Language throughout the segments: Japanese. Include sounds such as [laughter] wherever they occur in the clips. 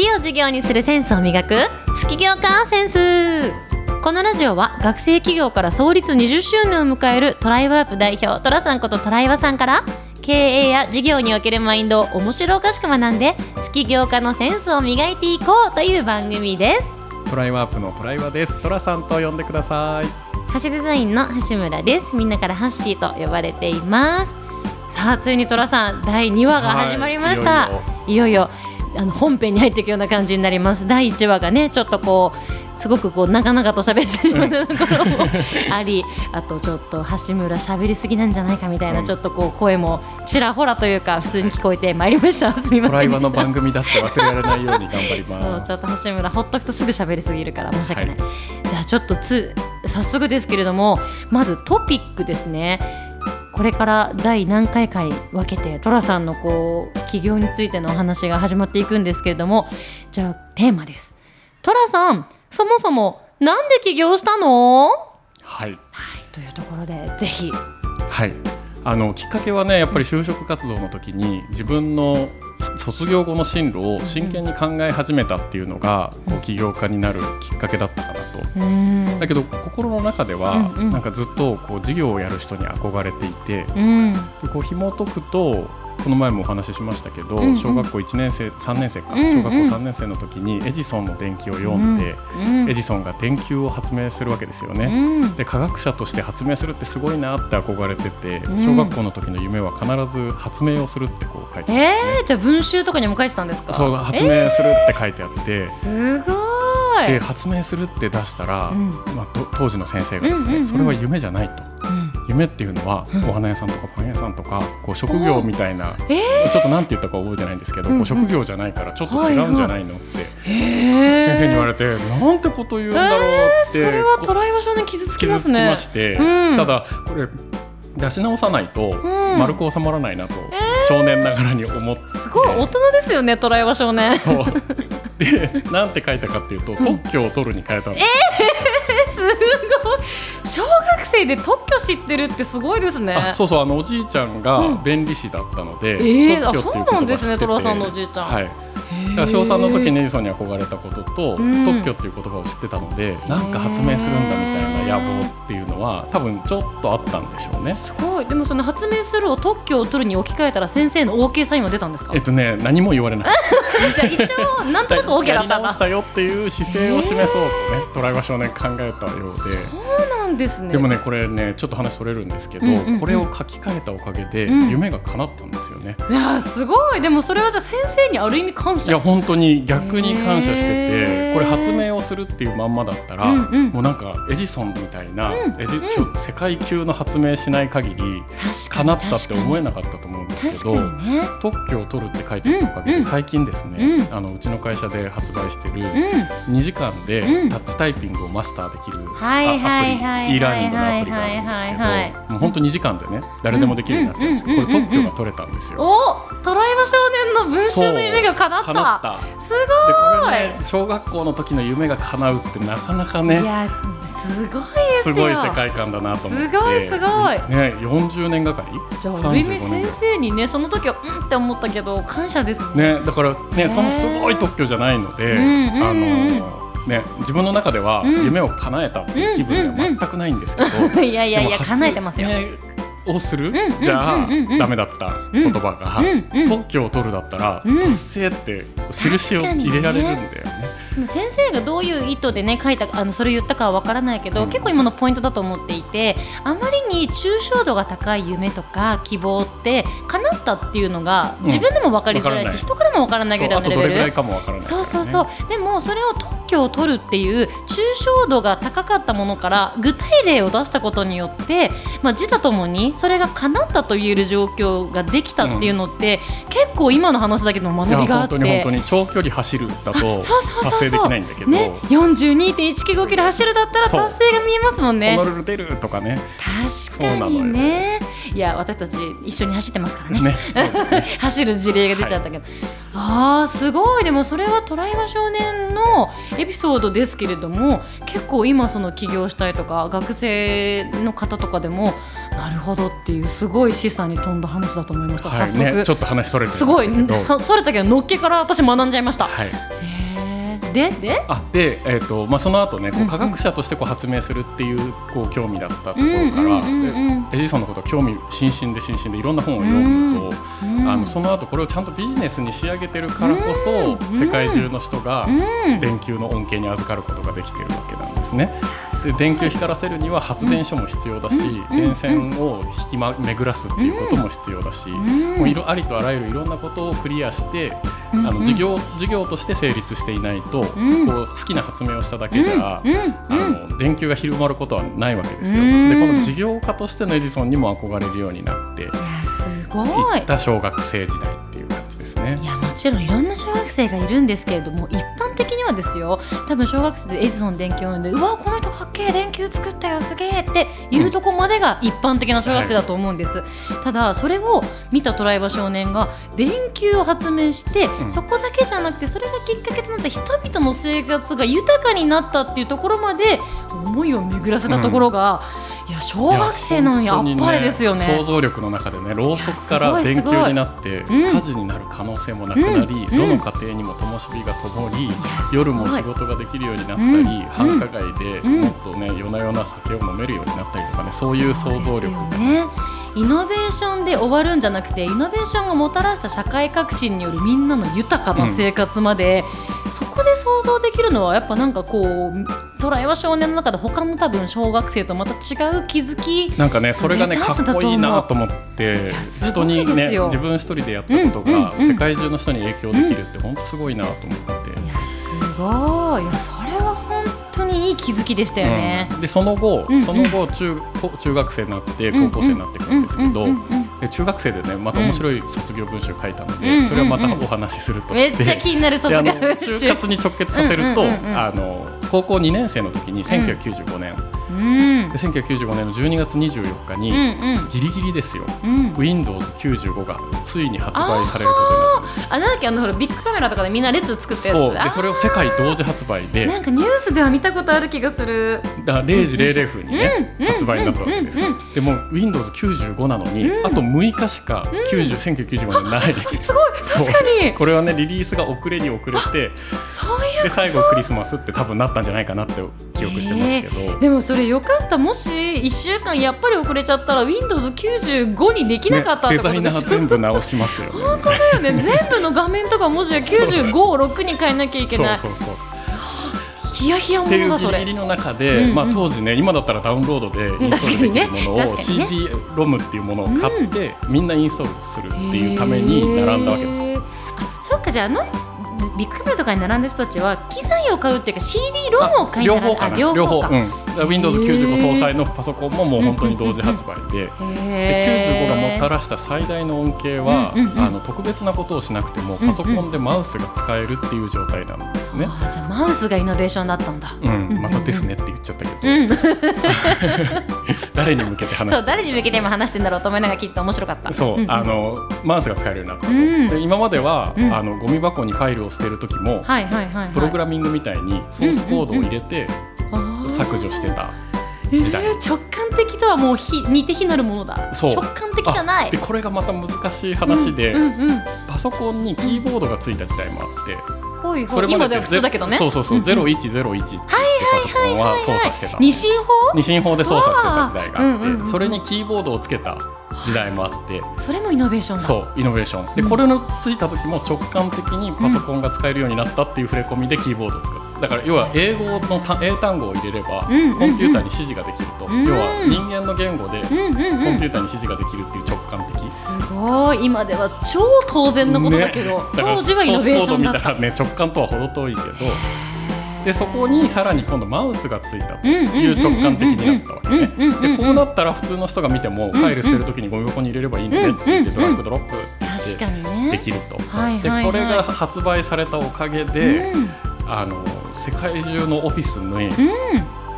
好きを授業にするセンスを磨く好き業カーセンス。このラジオは学生企業から創立20周年を迎えるトライワープ代表トラさんことトライワさんから経営や事業におけるマインドを面白おかしく学んで好き業家のセンスを磨いていこうという番組です。トライワープのトライワです。トラさんと呼んでください。ハッシュデザインの橋村です。みんなからハッシーと呼ばれています。さあついにトラさん第2話が始まりました、はいいよいよあの本編に入っていくような感じになります。第1話がねちょっとこうすごくこう長々と喋ってしまうようなこともあり [laughs] あとちょっと橋村喋りすぎなんじゃないかみたいな、うん。ちょっとこう声もちらほらというか普通に聞こえてまいりました。[laughs] すみませんでした。の番組だって忘れられないように頑張りそうますちょっと橋村ほっとくとすぐ喋りすぎるから申し訳ない、じゃあちょっとつ早速ですけれどもまずトピックですねこれから第何回かに分けて寅さんのこう起業についてのお話が始まっていくんですけれどもじゃあテーマです。寅さんそもそもなんで起業したの？ははいいというところでぜひ。はい。あのきっかけはねやっぱり就職活動の時に自分の卒業後の進路を真剣に考え始めたっていうのが、こう起業家になるきっかけだったかなと。うん。だけど心の中では、うんうん。なんかずっとこう事業をやる人に憧れていてうん。でこう紐解くとこの前もお話ししましたけど、うんうん。小学校1年生3年生か、うんうん。小学校3年生の時にエジソンの電気を読んで、うんエジソンが電球を発明するわけですよね。うん。で科学者として発明するってすごいなって憧れてて、うん。小学校の時の夢は必ず発明をするってこう書いてあるんですね。えー、じゃあ文集とかにも書いてたんですか？そう発明するって書いてあって、すごいで発明するって出したら、うん。まあ、と当時の先生がですね、それは夢じゃないと。うん。夢っていうのは、うん。お花屋さんとかパン屋さんとかこう職業みたいな、えちょっとなんて言ったか覚えてないんですけど、こう職業じゃないからちょっと違うんじゃないのって先生に言われて、なんてこと言うんだろうって、それはこトライバ少年傷つき傷つきますねまして、うん。ただこれ出し直さないとん。丸く収まらないなと、少年ながらに思って。すごい大人ですよねトライバ少年そうで [laughs] なんて書いたかっていうと、特許を取るに変えたんで [laughs] す、小学生で特許知ってるってすごいですね。あそうそうあのおじいちゃんがうん。弁理士だったので、えー、あ特許っていうそうなんですね言葉知っててトラさんのおじいちゃん、はいだから小3の時にエジソンに憧れたことと、うん。特許っていう言葉を知ってたのでなんか発明するんだみたいな野望っていうのは多分ちょっとあったんでしょうね。すごい。でもその発明するを特許を取るに置き換えたら先生の OK サインは出たんですか？えっとね何も言われない。[laughs] じゃあ一応なんとなく OK だやりった。んだ直したよっていう姿勢を示そうとね、トライバー少年考えたようで。そうなんですね。でもねこれねちょっと話それるんですけど、うんうんうん。これを書き換えたおかげでうん。夢が叶ったんですよね。いやーすごい。でもそれはじゃあ先生にある意味感謝。いや本当に逆に感謝しててこれ発明をするっていうまんまだったら、うんうん。もうなんかエジソンみたいな、うんエジう世界級の発明しない限り確叶ったって思えなかったと思うんですけどね。特許を取るって書いてあるおかげで、うんうん最近ですね、うん。あのうちの会社で発売してるうん。2時間でうん。タッチタイピングをマスターできる、はいはいはい。あアプリ e ラーニングのアプリがあるんですけどもう本当2時間でね誰でもできるようになっちゃうんですけどこれ特許が取れたんですよ。おトライバ少年の文集の夢が叶った。叶った。すでごい。これね小学校の時の夢が叶うってなかなかねいやすごいですよ。すごい世界観だなと思って。すごいすごい。ね40年がかり？じゃあある意味35先年生にねその時はうんって思ったけど感謝ですね。ねだからねそのすごい特許じゃないので、あのね自分の中ではうん。夢を叶えたっていう気分では全くないんですけど、[laughs] いやいやいや叶えてますよ、をする、んうんじゃあ、うんうん。うんダメだった言葉が、うんうん。特許を取るだったら、うん。達成って印を入れられるんだよね。先生がどういう意図でね書いたあのそれ言ったかはわからないけど、うん。結構今のポイントだと思っていてあまりに抽象度が高い夢とか希望って叶ったっていうのがうん。自分でも分かりづらいし、わからない。人からも分からないぐらいのレベルとどれぐらいかもわからない、そうそうそう、でもそれを特許を取るっていう抽象度が高かったものから具体例を出したことによって、まあ、自他ともにそれが叶ったと言える状況ができたっていうのって、結構今の話だけどもいや学びがあって。本当に本当に長距離走るだとあそうそうそうそう。達成できないんだけど、ね、42.195キロ走るだったら達成が見えますもんね。ホノルル出るとかね。確かにね。いや私たち一緒に走ってますからね。ねね。[laughs] 走る事例が出ちゃったけど、あーすごい。でもそれはトライバ少年のエピソードですけれども結構今その起業したいとか学生の方とかでもなるほどっていうすごい示唆に富んだ話だと思いました、はい早速、ね、ちょっと話それてすごい。けどそそれたけどのっけから私学んじゃいました、はい、でで？あで、えーとまあ、その後ねこう科学者としてこう発明するっていうこう興味だったところから、エジソンのこと興味津々で津々でいろんな本を読むと、うんあのその後これをちゃんとビジネスに仕上げてるからこそ、うん世界中の人がうん電球の恩恵に預かることができてるわけなんですね。で電球光らせるには発電所も必要だし、うん。電線を引き、ま、巡らすっていうことも必要だし、ん。もういろありとあらゆるいろん。なことをクリアして、うん。あの事業事業として成立していないと、うん。こう好きな発明をしただけじゃ、あの電球が広まることはないわけですよ。うん。でこの事業家としてのエジソンにも憧れるようになっていいやすごいった小学生時代っていう感じですねちろんいろんな小学生がいるんですけれども一般的にはですよ多分小学生でエジソン電球を読んでうわこの人かっけえ電球作ったよすげえっていうとこまでが一般的な小学生だと思うんです、ただそれを見たトライバ少年が電球を発明して、ん。そこだけじゃなくてそれがきっかけとなった人々の生活が豊かになったっていうところまで思いを巡らせたところが、いや小学生なのにあっぱれですよね。想像力の中でねろうそくから電球になってうん。火事になる可能性もなくなり、うん。どの家庭にも灯火が灯り、やすごい。夜も仕事ができるようになったり、うん。繁華街でうん。もっとね夜な夜な酒を飲めるようになったりとかねそういう想像力がね。イノベーションで終わるんじゃなくてイノベーションがもたらした社会革新によるみんなの豊かな生活まで、そこで想像できるのはやっぱなんかこうトライは少年の中で他の多分小学生とまた違う気づきなんかねそれがねかっこいいなと思って人にね自分一人でやったことうんうんがうん。世界中の人に影響できるって本当すごいなと思って。いやすごい。いやそれは本当にいい気づきでしたよね。うん。でその後、うんうん。その後中高中学生になって高校生になっていくんですけど、中学生でねまた面白い卒業文集書いたので、うんそれはまたお話しするとめして、っちゃ気になる卒業文集。就活に直結させると、あの高校2年生の時に1995年、うん。で1995年の12月24日に、うんうん。ギリギリですよ。うん。Windows95 がついに発売されることになった。んですあなんだっけあのほらビッグカメラとかでみんな列作ったやつ。そう。あでそれを世界同時発売で。なんかニュースでは見たことある気がする。だから0時00分にね、うん発売になったわけですよ、うん。でも Windows95 なのに、うん。あと6日しか90、1995年ない。すごい。確かに。これはねリリースが遅れに遅れてそういうで最後クリスマスって多分なったんじゃないかなって記憶してますけど、でもそれよかった。もし1週間やっぱり遅れちゃったら Windows95 にできなかったっね、てデザイナー全部直しますよね。本当だよね。[laughs] 全部の画面とか文字は95を6に変えなきゃいけない。そうそうそうヒヤヒヤものだそれ。うギリギリの中で、うんうん。まあ、当時ね今だったらダウンロードでインストールできるものを、確かにね。CD-ROM っていうものを買って、みんなインストールするっていうために並んだわけです。あそっかじゃああのビッグカメラとかに並んだ人たちは機材を買うっていうか CD ロムを買いながら両方かな。両方か。うん、Windows95 搭載のパソコンももう本当に同時発売で。で95がもたらした最大の恩恵は、あの特別なことをしなくてもパソコンでマウスが使えるっていう状態なんですね。じゃあマウスがイノベーションだったんだ。うん、またですねって言っちゃったけど、うん、[laughs] 誰に向けて話そう誰に向けて今話してんだろうと思いながらきっと面白かった。そう、んあのマウスが使えるようになったと、うん。で今までは、うん。あのゴミ箱にファイルを捨てる時も。プログラミングみたいにソースコードを入れて削除してた時代、えー直感的とはもうひ似て非なるものだ。直感的じゃない。でこれがまた難しい話で、うんうんうん。パソコンにキーボードがついた時代もあって、ほいほい。今では普通だけどね。そうそうそう、んん。0101ってパソコンは操作してた、二進法？二進法で操作してた時代があって、うんうんうん。それにキーボードをつけた時代もあって、それもイノベーションだ。そうイノベーション。でうん。これのついた時も直感的にパソコンが使えるようになったっていう触れ込みでキーボードを使うだから要は英語のた英単語を入れればうんうんうん。コンピューターに指示ができると。うん要は人間の言語でコうんうん。ンピうん。ューターに指示ができるっていう直感的。すごい。今では超当然のことだけど、ね。当時はイノベーションだった。ソースコード見たらね直感とは程遠いけどでそこにさらに今度マウスがついたという直感的になったわけねでこうなったら普通の人が見てもファイル捨てる時にゴミ箱に入れればいいんだねって言ってドラッグドロップ。できるとでこれが発売されたおかげでうんあの世界中のオフィスにうん、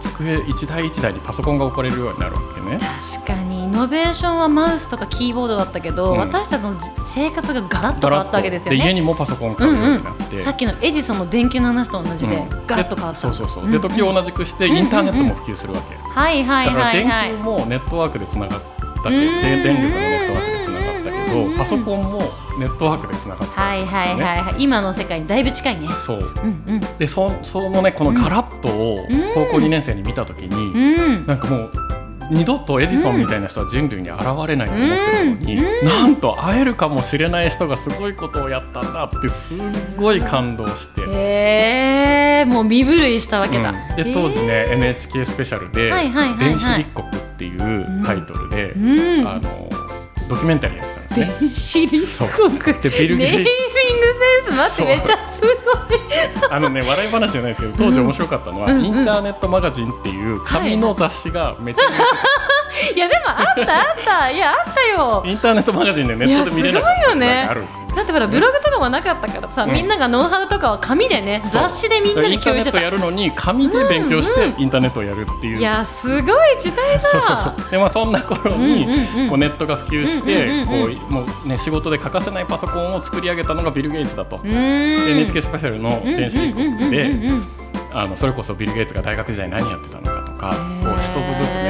机一台一台にパソコンが置かれるようになるわけね。確かにイノベーションはマウスとかキーボードだったけど、うん。私たちのじ生活がガラッと変わったわけですよで家ね。にもパソコン買うようになって、さっきのエジソンの電球の話と同じで、うん。ガラッと変わった。そうそうそう、んで時を同じくしてインターネットも普及するわけ、はいはいだから電はい。はい。球もネットワークでつながってだけで電力のネットワークでつながったけどパソコンもネットワークでつながったはいはいはいはい今の世界にだいぶ近いね。そう。うんうん。でそそのねこのガラッとをうん。高校2年生に見た時に、うん。なんかもう二度とエジソンみたいな人は人類に現れないと思ってたのに、うん。なんと会えるかもしれない人がすごいことをやったんだってすごい感動して。へえもう身震いしたわけだ、うん。で当時ね、NHK スペシャルではいはいはいはい「電子立国」っていうタイトルで、うん。あのドキュメンタリーやってたんですね。電子立国。でビル・ゲイングセンス待ってめっちゃすごい。あのね笑い話じゃないですけど当時面白かったのは、うんうん。インターネットマガジンっていう紙の雑誌がめちゃめちゃいやでもあったあった。いやあったよ。インターネットマガジンでネットで見れなかった時代がある。だってほらブログとかもなかったからさ、うん。みんながノウハウとかは紙でね雑誌でみんなに共有してた。インターネットやるのに紙で勉強してうんインターネットをやるっていう。いやすごい時代だ。そうそうそう。でまあそんな頃に、うん。うんうんこうネットが普及して、うんうんうんうん。こうもうね仕事で欠かせないパソコンを作り上げたのがビル・ゲイツだと。で NHK スペシャルの電子立国で、うんうん。うんうんうんあのそれこそビル・ゲイツが大学時代何やってたのかとかこう一つずつ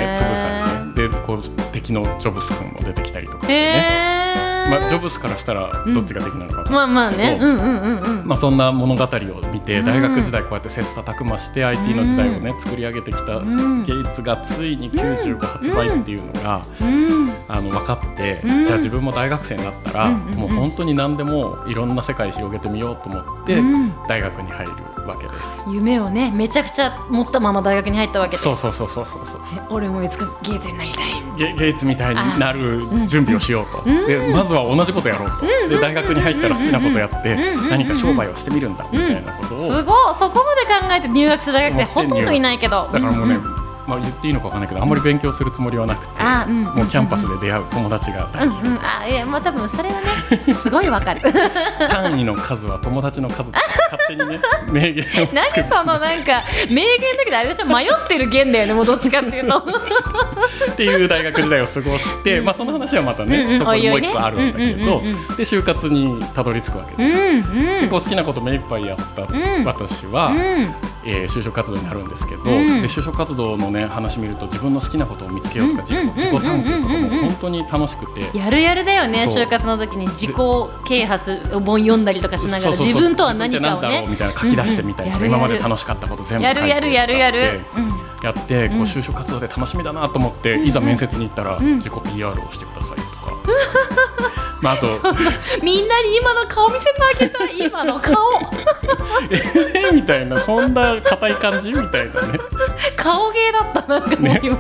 でこう敵のジョブス君も出てきたりとかしてね、へー。まあ、ジョブスからしたらどっちが敵なのか分かんないまあまあね。そううんうんうんうん。まあ、そんな物語を見てうん。大学時代こうやって切磋琢磨して IT の時代をね作り上げてきたん。ゲイツがついに95発売っていうのがうんあの分かってうん。じゃあ自分も大学生になったらうんうんうん。もう本当に何でもいろんな世界広げてみようと思ってうん。大学に入るわけです。夢をねめちゃくちゃ持ったまま大学に入ったわけで。そうそうそうそうそうそう。え俺もいつかゲイツになりたい。ゲゲイツみたいになる準備をしようと、うん。でまずは同じことやろうと、で大学に入ったら好きなことやってうんうん何か商売をしてみるんだみたいなことを、すごい。そこまで考えて入学した大学生ほとんどいないけど。だからもうね、んんまあ、言っていいのかわかんないけどあんまり勉強するつもりはなくて、あうんもうキャンパスで出会う友達が大事、うんうん、あいやまあ多分それはねすごいわかる。[laughs] 単位の数は友達の数勝手にね [laughs] 名言何そのなんか名言だけどあれでしょ？迷ってる言だよねもうどっちかっていうと。っていう大学時代を過ごして、まあ、その話はまたね、うんうんそこにもう一個あるんだけど、うんうんうんで就活にたどり着くわけうです。んうん。う好きなこと目いっぱいやったん私は、うん。えー就職活動になるんですけど、うん。で就職活動のね話見ると自分の好きなことを見つけようとか自己探求とかうんうんうん。うんも本当に楽しくて。やるやるだよね就活の時に自己啓発本読んだりとかしながら自分とは何かをだろねうみたいな書き出してみたいな、今まで楽しかったこと全部書いてやるやるやるやるやってこう就職活動で楽しみだなと思って、いざ面接に行ったら、ん自己 PR をしてくださいとか、まああと [laughs] みんなに今の顔見せてあげたい。今の顔。えーみたいなそんな硬い感じみたいなね。顔芸だったなんかもう今、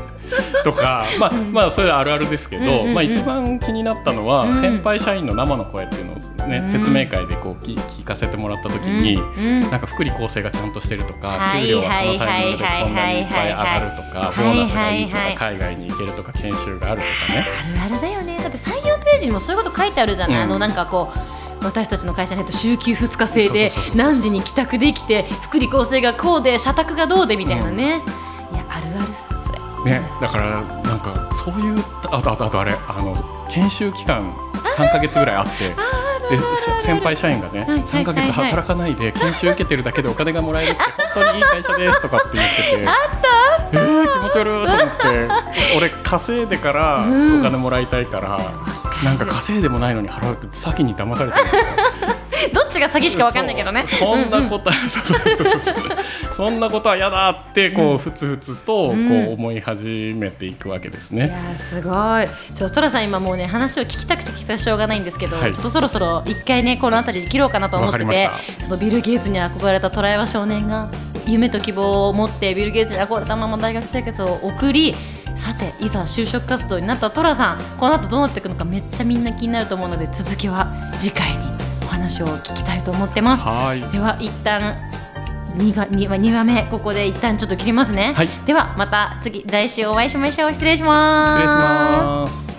とかまあ、まあそれはあるあるですけど、まあ一番気になったのは、うん。先輩社員の生の声っていうのをね、うん。説明会でこう聞聞かせてもらった時に、うん。うん。なんか福利厚生がちゃんとしてるとか、はい。給料はこのタイミングでこんなにいっぱい上がるとか、はい。ボーナスがいいとか、海外に行けるとか研修があるとかね。あるあるだよね。だって採用ページにもそういうこと書いてあるじゃない、うん。あのなんかこう私たちの会社に入った週休2日制で何時に帰宅できて福利厚生がこうで社宅がどうでみたいなね、いやあるあるっすそれ。ね、だからなんかそういうあとあとあとあれあの研修期間3か月ぐらいあって先輩社員がね、はい3か月働かないで研修受けてるだけでお金がもらえるって [laughs] 本当にいい会社ですとかって言ってて。あったえー、気持ち悪いと思って。俺稼いでからうんお金もらいたいから、なんか稼いでもないのに払うって先に騙されてるんですよが詐欺しかわかんないけどね。[laughs] そんなことは、そんなことは嫌だってこうふつふつとこう思い始めていくわけですいやすごい。ちょトラさん今もうね話を聞きたくて聞きたくしょうがないんですけど、はい。ちょっとそろそろ一回ねこの辺りで切ろうかなと思っててた。そのビル・ゲイツに憧れたトライワ少年が夢と希望を持ってビル・ゲイツに憧れたまま大学生活を送りさていざ就職活動になったトラさんこの後どうなっていくのかめっちゃみんな気になると思うので続きは次回に。お話を聞きたいと思ってます。はい。では一旦 2, が 2, 話2話目ここで一旦ちょっと切りますね、はいではまた次来週お会いしましょう失礼します失礼します。